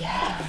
Yeah.